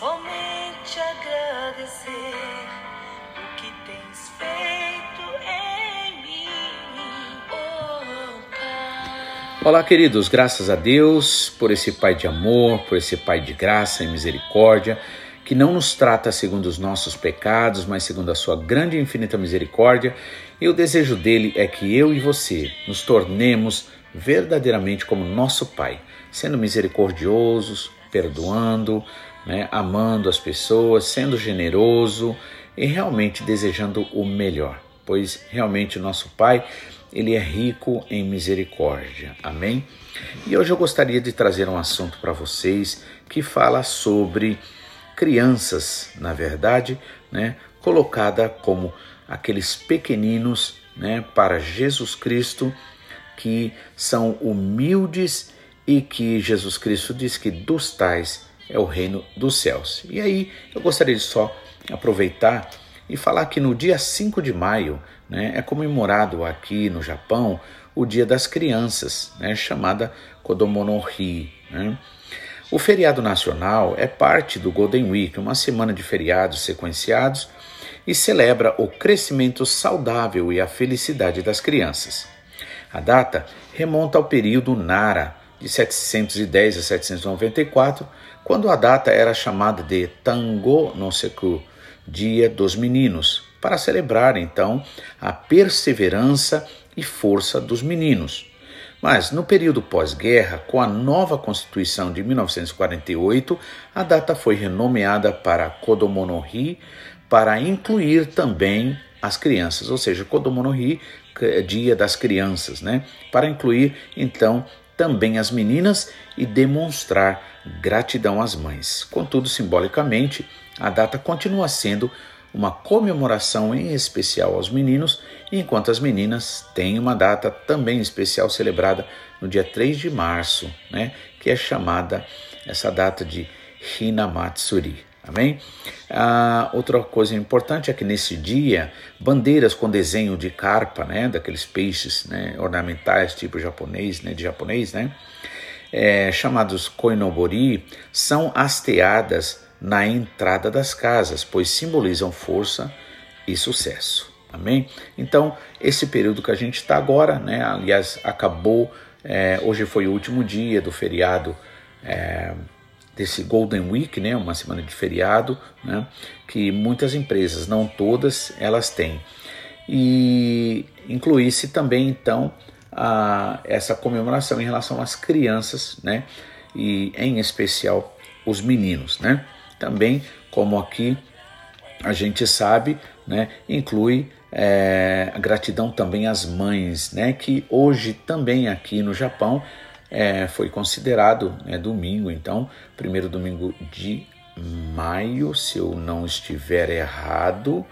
somente agradecer o que tens feito em mim, oh Pai. Olá, queridos, graças a Deus por esse Pai de amor, por esse Pai de graça e misericórdia, que não nos trata segundo os nossos pecados, mas segundo a sua grande e infinita misericórdia. E o desejo dele é que eu e você nos tornemos verdadeiramente como nosso Pai, sendo misericordiosos, perdoando, né, amando as pessoas, sendo generoso e realmente desejando o melhor, pois realmente o nosso Pai ele é rico em misericórdia. Amém? E hoje eu gostaria de trazer um assunto para vocês que fala sobre crianças, na verdade, né, colocada como aqueles pequeninos, né, para Jesus Cristo que são humildes e que Jesus Cristo diz que dos tais é o reino dos céus. E aí eu gostaria de só aproveitar e falar que no dia 5 de maio né, é comemorado aqui no Japão o Dia das Crianças, né, chamada Kodomo no Hi. Né. O feriado nacional é parte do Golden Week, uma semana de feriados sequenciados e celebra o crescimento saudável e a felicidade das crianças. A data remonta ao período Nara, de 710 a 794, quando a data era chamada de Tango no Seku, Dia dos Meninos, para celebrar então a perseverança e força dos meninos. Mas no período pós-guerra, com a nova Constituição de 1948, a data foi renomeada para Kodomonohi para incluir também as crianças, ou seja, Kodomonohi, Dia das Crianças, né? Para incluir então também as meninas e demonstrar gratidão às mães. Contudo, simbolicamente, a data continua sendo uma comemoração em especial aos meninos, enquanto as meninas têm uma data também especial celebrada no dia 3 de março, né, que é chamada essa data de Hinamatsuri. Amém? Ah, outra coisa importante é que nesse dia, bandeiras com desenho de carpa, né, daqueles peixes né, ornamentais tipo japonês, né, de japonês, né, é, chamados koinobori, são hasteadas na entrada das casas, pois simbolizam força e sucesso. Amém? Então, esse período que a gente está agora, né, aliás, acabou, é, hoje foi o último dia do feriado. É, desse Golden Week, né, uma semana de feriado, né, que muitas empresas, não todas, elas têm. E incluísse também então a, essa comemoração em relação às crianças, né, e em especial os meninos, né. Também, como aqui a gente sabe, né, inclui é, a gratidão também às mães, né, que hoje também aqui no Japão é, foi considerado né, domingo, então, primeiro domingo de maio, se eu não estiver errado,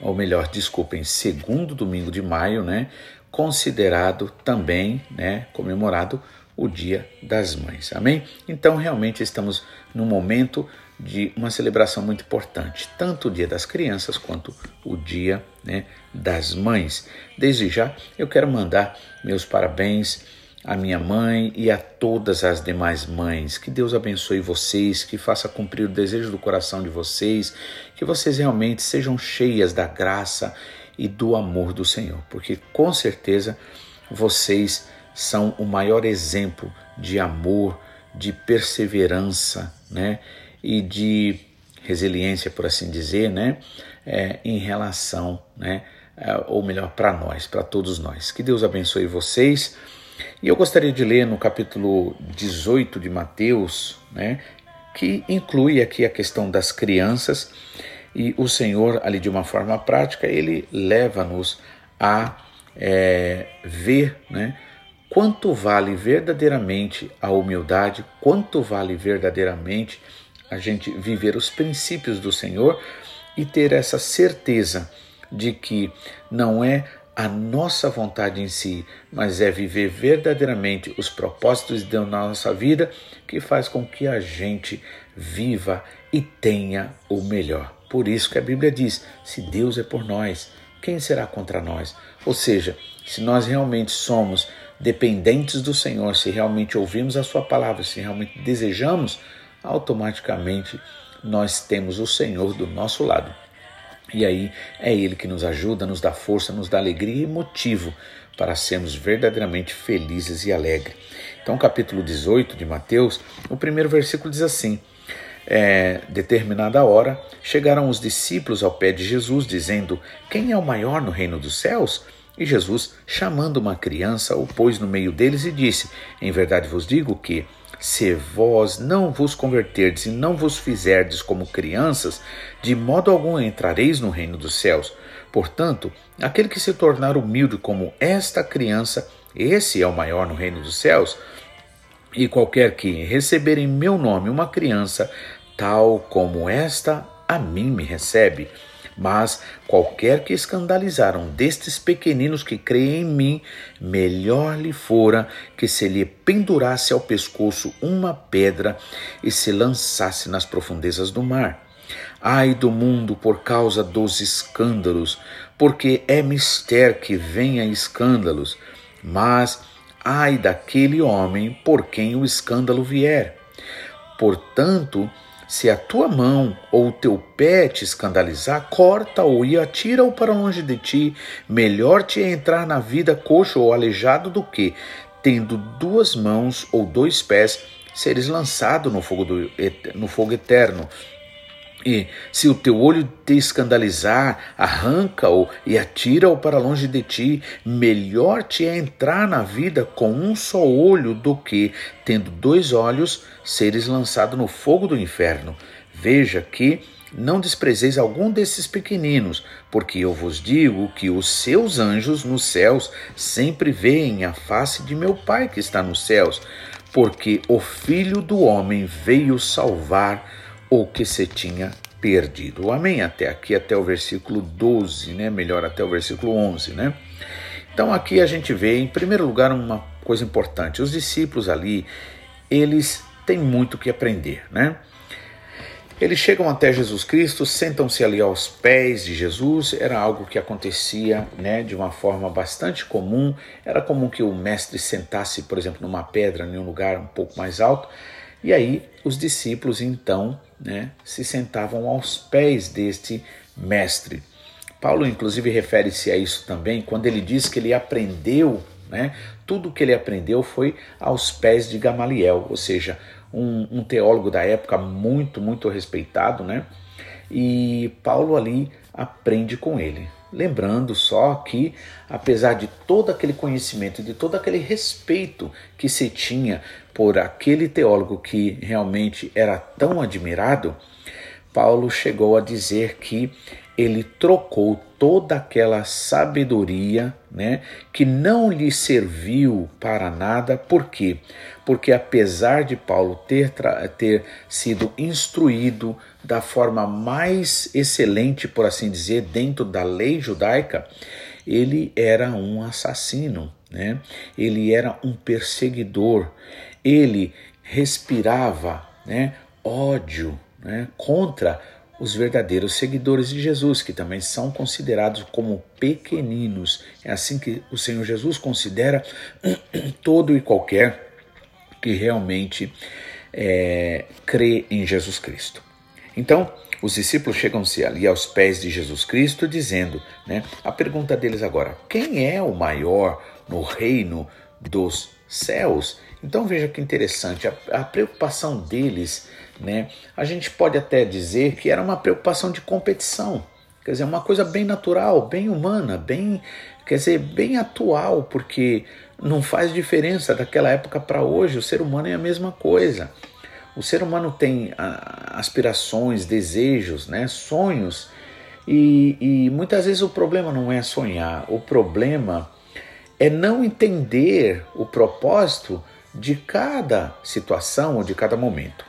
ou melhor, desculpem, segundo domingo de maio, né, considerado também, né, comemorado o Dia das Mães. Amém? Então, realmente estamos num momento de uma celebração muito importante, tanto o Dia das Crianças quanto o Dia né, das Mães. Desde já, eu quero mandar meus parabéns a minha mãe e a todas as demais mães. Que Deus abençoe vocês, que faça cumprir o desejo do coração de vocês, que vocês realmente sejam cheias da graça e do amor do Senhor, porque com certeza vocês são o maior exemplo de amor, de perseverança, né? E de resiliência, por assim dizer, né? É, em relação, né? É, ou melhor, para nós, para todos nós. Que Deus abençoe vocês. E eu gostaria de ler no capítulo 18 de Mateus, né, que inclui aqui a questão das crianças, e o Senhor, ali de uma forma prática, ele leva-nos a é, ver né, quanto vale verdadeiramente a humildade, quanto vale verdadeiramente a gente viver os princípios do Senhor e ter essa certeza de que não é a nossa vontade em si, mas é viver verdadeiramente os propósitos de Deus na nossa vida que faz com que a gente viva e tenha o melhor. Por isso que a Bíblia diz: se Deus é por nós, quem será contra nós? Ou seja, se nós realmente somos dependentes do Senhor, se realmente ouvimos a Sua palavra, se realmente desejamos, automaticamente nós temos o Senhor do nosso lado. E aí é Ele que nos ajuda, nos dá força, nos dá alegria e motivo para sermos verdadeiramente felizes e alegres. Então, capítulo 18 de Mateus, o primeiro versículo diz assim: é, determinada hora, chegaram os discípulos ao pé de Jesus, dizendo: Quem é o maior no reino dos céus? E Jesus, chamando uma criança, o pôs no meio deles e disse: Em verdade vos digo que, se vós não vos converterdes e não vos fizerdes como crianças, de modo algum entrareis no reino dos céus. Portanto, aquele que se tornar humilde como esta criança, esse é o maior no reino dos céus. E qualquer que receber em meu nome uma criança, tal como esta, a mim me recebe. Mas qualquer que escandalizar um destes pequeninos que creem em mim, melhor lhe fora que se lhe pendurasse ao pescoço uma pedra e se lançasse nas profundezas do mar. Ai do mundo por causa dos escândalos, porque é mister que venha escândalos, mas ai daquele homem por quem o escândalo vier. Portanto, se a tua mão ou o teu pé te escandalizar, corta-o e atira-o para longe de ti. Melhor te é entrar na vida coxo ou aleijado do que, tendo duas mãos ou dois pés, seres lançado no fogo, do, no fogo eterno. E se o teu olho te escandalizar, arranca-o e atira-o para longe de ti. Melhor te é entrar na vida com um só olho do que, tendo dois olhos, seres lançado no fogo do inferno. Veja que não desprezeis algum desses pequeninos, porque eu vos digo que os seus anjos nos céus sempre veem a face de meu Pai que está nos céus, porque o Filho do Homem veio salvar o que se tinha perdido. Amém? Até aqui, até o versículo 12, né? Melhor, até o versículo 11, né? Então aqui a gente vê, em primeiro lugar, uma coisa importante. Os discípulos ali, eles têm muito que aprender, né? Eles chegam até Jesus Cristo, sentam-se ali aos pés de Jesus, era algo que acontecia né, de uma forma bastante comum. Era comum que o mestre sentasse, por exemplo, numa pedra, em um lugar um pouco mais alto, e aí os discípulos então né, se sentavam aos pés deste mestre. Paulo, inclusive, refere-se a isso também quando ele diz que ele aprendeu, né, tudo que ele aprendeu foi aos pés de Gamaliel, ou seja, um, um teólogo da época muito, muito respeitado, né? E Paulo ali aprende com ele. Lembrando só que, apesar de todo aquele conhecimento, de todo aquele respeito que se tinha por aquele teólogo que realmente era tão admirado, Paulo chegou a dizer que ele trocou toda aquela sabedoria, né, que não lhe serviu para nada, por quê? Porque apesar de Paulo ter, ter sido instruído da forma mais excelente, por assim dizer, dentro da lei judaica, ele era um assassino, né? ele era um perseguidor, ele respirava né, ódio né, contra os verdadeiros seguidores de Jesus, que também são considerados como pequeninos. É assim que o Senhor Jesus considera todo e qualquer que realmente é, crê em Jesus Cristo. Então, os discípulos chegam-se ali aos pés de Jesus Cristo, dizendo, né, a pergunta deles agora: quem é o maior no reino dos céus? Então veja que interessante, a, a preocupação deles né? A gente pode até dizer que era uma preocupação de competição, quer dizer, uma coisa bem natural, bem humana, bem, quer dizer, bem atual, porque não faz diferença daquela época para hoje, o ser humano é a mesma coisa. O ser humano tem aspirações, desejos, né, sonhos, e, e muitas vezes o problema não é sonhar, o problema é não entender o propósito de cada situação ou de cada momento.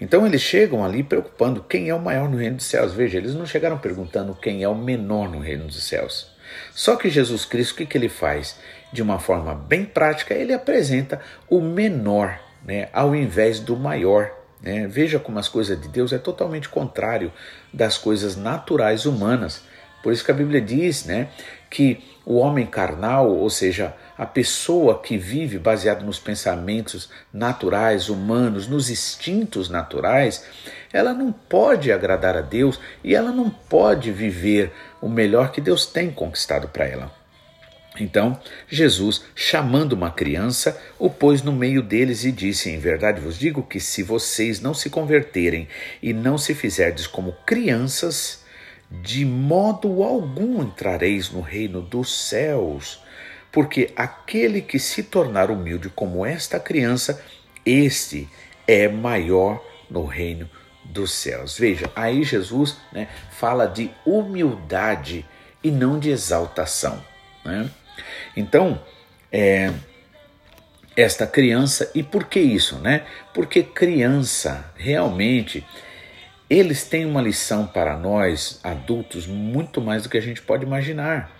Então eles chegam ali preocupando quem é o maior no reino dos céus. Veja, eles não chegaram perguntando quem é o menor no reino dos céus. Só que Jesus Cristo, o que, que ele faz? De uma forma bem prática, ele apresenta o menor né, ao invés do maior. Né? Veja como as coisas de Deus é totalmente contrário das coisas naturais humanas. Por isso que a Bíblia diz, né, que o homem carnal, ou seja, a pessoa que vive baseado nos pensamentos naturais, humanos, nos instintos naturais, ela não pode agradar a Deus e ela não pode viver o melhor que Deus tem conquistado para ela. Então, Jesus, chamando uma criança, o pôs no meio deles e disse: Em verdade vos digo que se vocês não se converterem e não se fizerdes como crianças, de modo algum entrareis no reino dos céus. Porque aquele que se tornar humilde como esta criança, este é maior no reino dos céus. Veja, aí Jesus né, fala de humildade e não de exaltação. Né? Então, é, esta criança, e por que isso, né? Porque criança realmente eles têm uma lição para nós adultos muito mais do que a gente pode imaginar.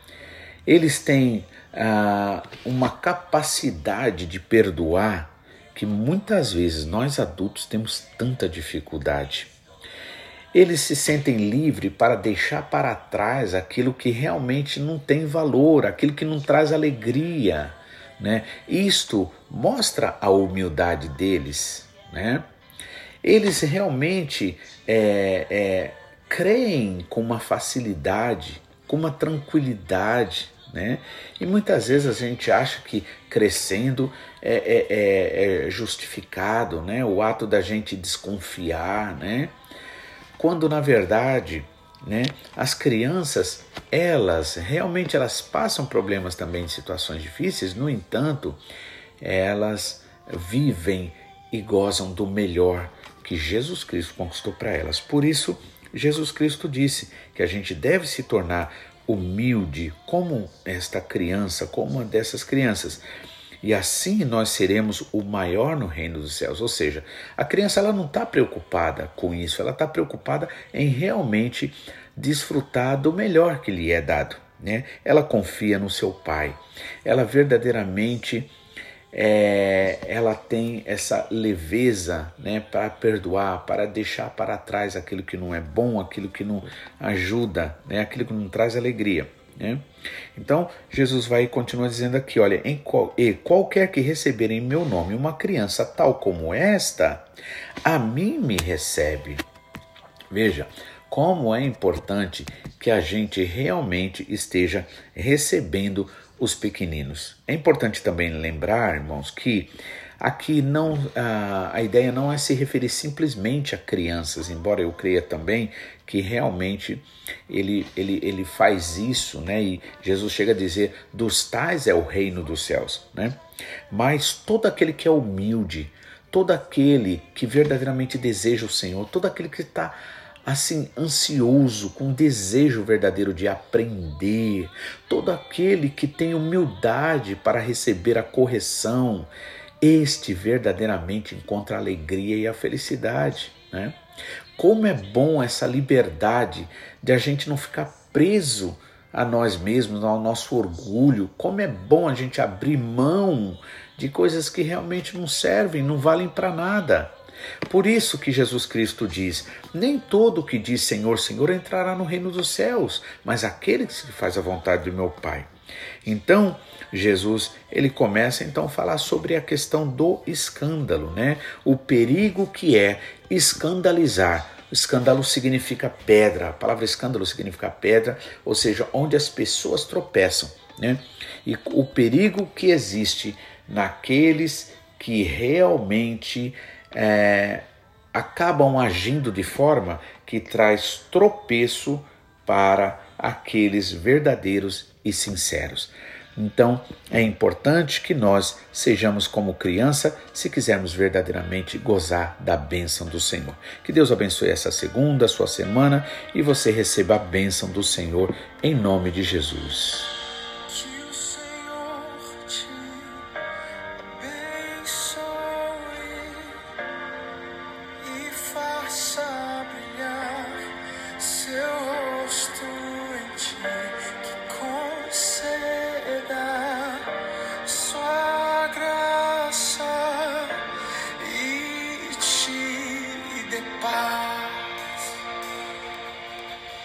Eles têm ah, uma capacidade de perdoar que muitas vezes nós adultos temos tanta dificuldade. Eles se sentem livres para deixar para trás aquilo que realmente não tem valor, aquilo que não traz alegria. Né? Isto mostra a humildade deles. Né? Eles realmente é, é, creem com uma facilidade, com uma tranquilidade. Né? E muitas vezes a gente acha que crescendo é, é, é, é justificado né? o ato da gente desconfiar. Né? quando na verdade né, as crianças elas realmente elas passam problemas também em situações difíceis, no entanto, elas vivem e gozam do melhor que Jesus Cristo conquistou para elas. Por isso, Jesus Cristo disse que a gente deve se tornar humilde como esta criança, como uma dessas crianças e assim nós seremos o maior no reino dos céus. Ou seja, a criança ela não está preocupada com isso, ela está preocupada em realmente desfrutar do melhor que lhe é dado. Né? Ela confia no seu pai, ela verdadeiramente é, ela tem essa leveza né, para perdoar, para deixar para trás aquilo que não é bom, aquilo que não ajuda, né, aquilo que não traz alegria. Né? Então, Jesus vai e continua dizendo aqui: olha, em qual, e qualquer que receber em meu nome uma criança tal como esta, a mim me recebe. Veja como é importante que a gente realmente esteja recebendo os pequeninos. É importante também lembrar, irmãos, que Aqui não a, a ideia não é se referir simplesmente a crianças, embora eu creia também que realmente ele, ele, ele faz isso, né? E Jesus chega a dizer: dos tais é o reino dos céus, né? Mas todo aquele que é humilde, todo aquele que verdadeiramente deseja o Senhor, todo aquele que está assim ansioso, com desejo verdadeiro de aprender, todo aquele que tem humildade para receber a correção, este verdadeiramente encontra a alegria e a felicidade. Né? Como é bom essa liberdade de a gente não ficar preso a nós mesmos, ao nosso orgulho. Como é bom a gente abrir mão de coisas que realmente não servem, não valem para nada. Por isso que Jesus Cristo diz: Nem todo que diz Senhor, Senhor entrará no reino dos céus, mas aquele que faz a vontade do meu Pai. Então, Jesus, ele começa então a falar sobre a questão do escândalo, né? O perigo que é escandalizar. Escândalo significa pedra, a palavra escândalo significa pedra, ou seja, onde as pessoas tropeçam, né? E o perigo que existe naqueles que realmente é, acabam agindo de forma que traz tropeço para aqueles verdadeiros e sinceros. Então, é importante que nós sejamos como criança se quisermos verdadeiramente gozar da bênção do Senhor. Que Deus abençoe essa segunda, sua semana, e você receba a bênção do Senhor em nome de Jesus.